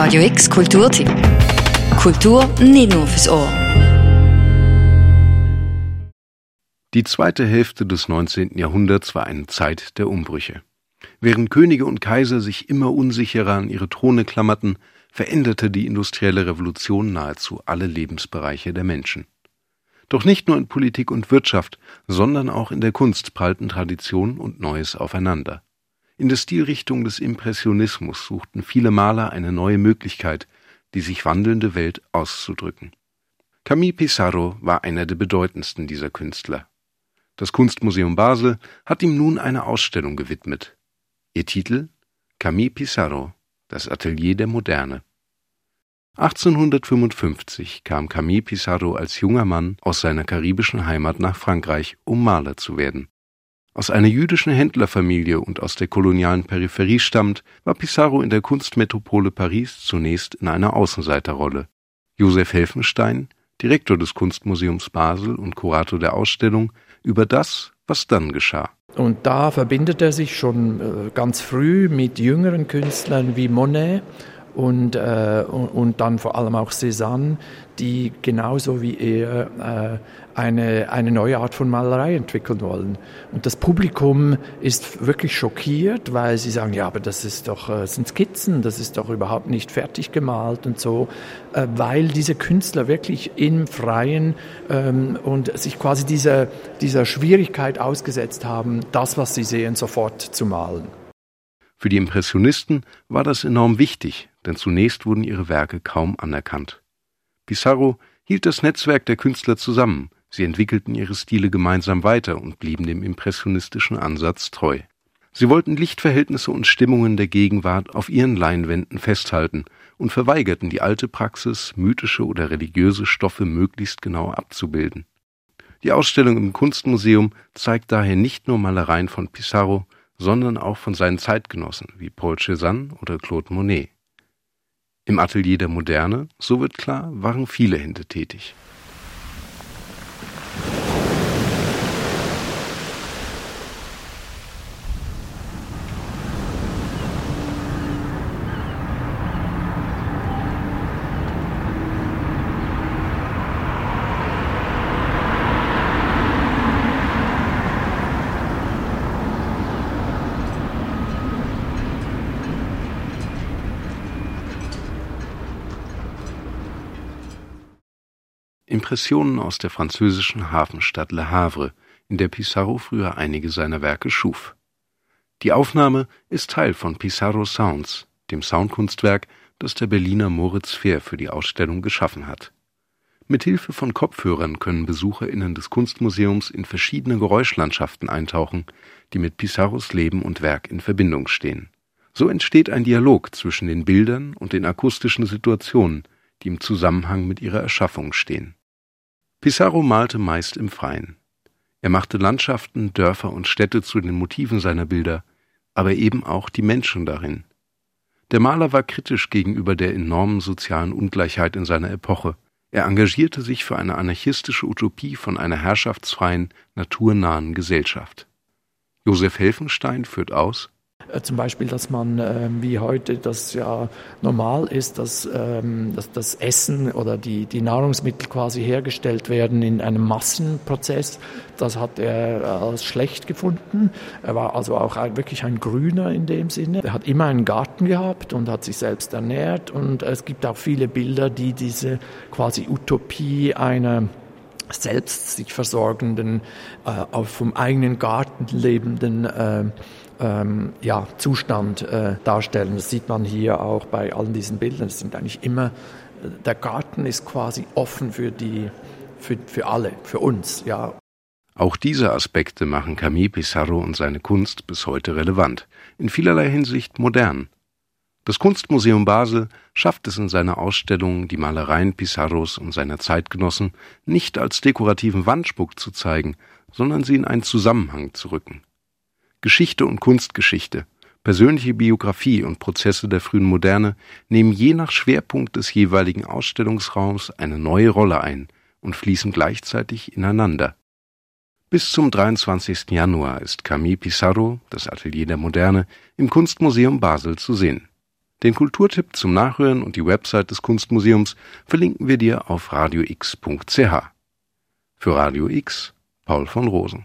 Radio X Kulturtipp. Kultur nicht nur fürs Ohr. Die zweite Hälfte des 19. Jahrhunderts war eine Zeit der Umbrüche. Während Könige und Kaiser sich immer unsicherer an ihre Throne klammerten, veränderte die industrielle Revolution nahezu alle Lebensbereiche der Menschen. Doch nicht nur in Politik und Wirtschaft, sondern auch in der Kunst prallten Tradition und Neues aufeinander. In der Stilrichtung des Impressionismus suchten viele Maler eine neue Möglichkeit, die sich wandelnde Welt auszudrücken. Camille Pissarro war einer der bedeutendsten dieser Künstler. Das Kunstmuseum Basel hat ihm nun eine Ausstellung gewidmet. Ihr Titel Camille Pissarro, das Atelier der Moderne. 1855 kam Camille Pissarro als junger Mann aus seiner karibischen Heimat nach Frankreich, um Maler zu werden. Aus einer jüdischen Händlerfamilie und aus der kolonialen Peripherie stammt, war Pissarro in der Kunstmetropole Paris zunächst in einer Außenseiterrolle. Josef Helfenstein, Direktor des Kunstmuseums Basel und Kurator der Ausstellung, über das, was dann geschah. Und da verbindet er sich schon äh, ganz früh mit jüngeren Künstlern wie Monet und, äh, und dann vor allem auch Cézanne, die genauso wie er äh, eine, eine neue Art von Malerei entwickeln wollen. Und das Publikum ist wirklich schockiert, weil sie sagen, ja, aber das ist doch, das äh, sind Skizzen, das ist doch überhaupt nicht fertig gemalt und so, äh, weil diese Künstler wirklich im Freien ähm, und sich quasi dieser, dieser Schwierigkeit ausgesetzt haben, das, was sie sehen, sofort zu malen. Für die Impressionisten war das enorm wichtig, denn zunächst wurden ihre Werke kaum anerkannt. Pissarro hielt das Netzwerk der Künstler zusammen, sie entwickelten ihre Stile gemeinsam weiter und blieben dem impressionistischen Ansatz treu. Sie wollten Lichtverhältnisse und Stimmungen der Gegenwart auf ihren Leinwänden festhalten und verweigerten die alte Praxis, mythische oder religiöse Stoffe möglichst genau abzubilden. Die Ausstellung im Kunstmuseum zeigt daher nicht nur Malereien von Pissarro, sondern auch von seinen Zeitgenossen wie Paul Cézanne oder Claude Monet. Im Atelier der Moderne, so wird klar, waren viele Hände tätig. Impressionen aus der französischen Hafenstadt Le Havre, in der Pissarro früher einige seiner Werke schuf. Die Aufnahme ist Teil von Pissarro Sounds, dem Soundkunstwerk, das der Berliner Moritz Fehr für die Ausstellung geschaffen hat. Mit Hilfe von Kopfhörern können BesucherInnen des Kunstmuseums in verschiedene Geräuschlandschaften eintauchen, die mit Pissarros Leben und Werk in Verbindung stehen. So entsteht ein Dialog zwischen den Bildern und den akustischen Situationen, die im Zusammenhang mit ihrer Erschaffung stehen. Pissarro malte meist im Freien. Er machte Landschaften, Dörfer und Städte zu den Motiven seiner Bilder, aber eben auch die Menschen darin. Der Maler war kritisch gegenüber der enormen sozialen Ungleichheit in seiner Epoche. Er engagierte sich für eine anarchistische Utopie von einer herrschaftsfreien, naturnahen Gesellschaft. Josef Helfenstein führt aus, zum Beispiel, dass man, äh, wie heute das ja normal ist, dass, ähm, dass das Essen oder die, die Nahrungsmittel quasi hergestellt werden in einem Massenprozess. Das hat er als schlecht gefunden. Er war also auch wirklich ein Grüner in dem Sinne. Er hat immer einen Garten gehabt und hat sich selbst ernährt. Und es gibt auch viele Bilder, die diese quasi Utopie einer selbst sich versorgenden, äh, auf vom eigenen Garten lebenden äh, ähm, ja, Zustand äh, darstellen. Das sieht man hier auch bei allen diesen Bildern. Es sind eigentlich immer, der Garten ist quasi offen für die, für, für alle, für uns, ja. Auch diese Aspekte machen Camille Pissarro und seine Kunst bis heute relevant, in vielerlei Hinsicht modern. Das Kunstmuseum Basel schafft es in seiner Ausstellung, die Malereien Pissarros und seiner Zeitgenossen nicht als dekorativen Wandschmuck zu zeigen, sondern sie in einen Zusammenhang zu rücken. Geschichte und Kunstgeschichte, persönliche Biografie und Prozesse der frühen Moderne nehmen je nach Schwerpunkt des jeweiligen Ausstellungsraums eine neue Rolle ein und fließen gleichzeitig ineinander. Bis zum 23. Januar ist Camille Pissarro, das Atelier der Moderne, im Kunstmuseum Basel zu sehen. Den Kulturtipp zum Nachhören und die Website des Kunstmuseums verlinken wir dir auf radiox.ch. Für Radio X, Paul von Rosen.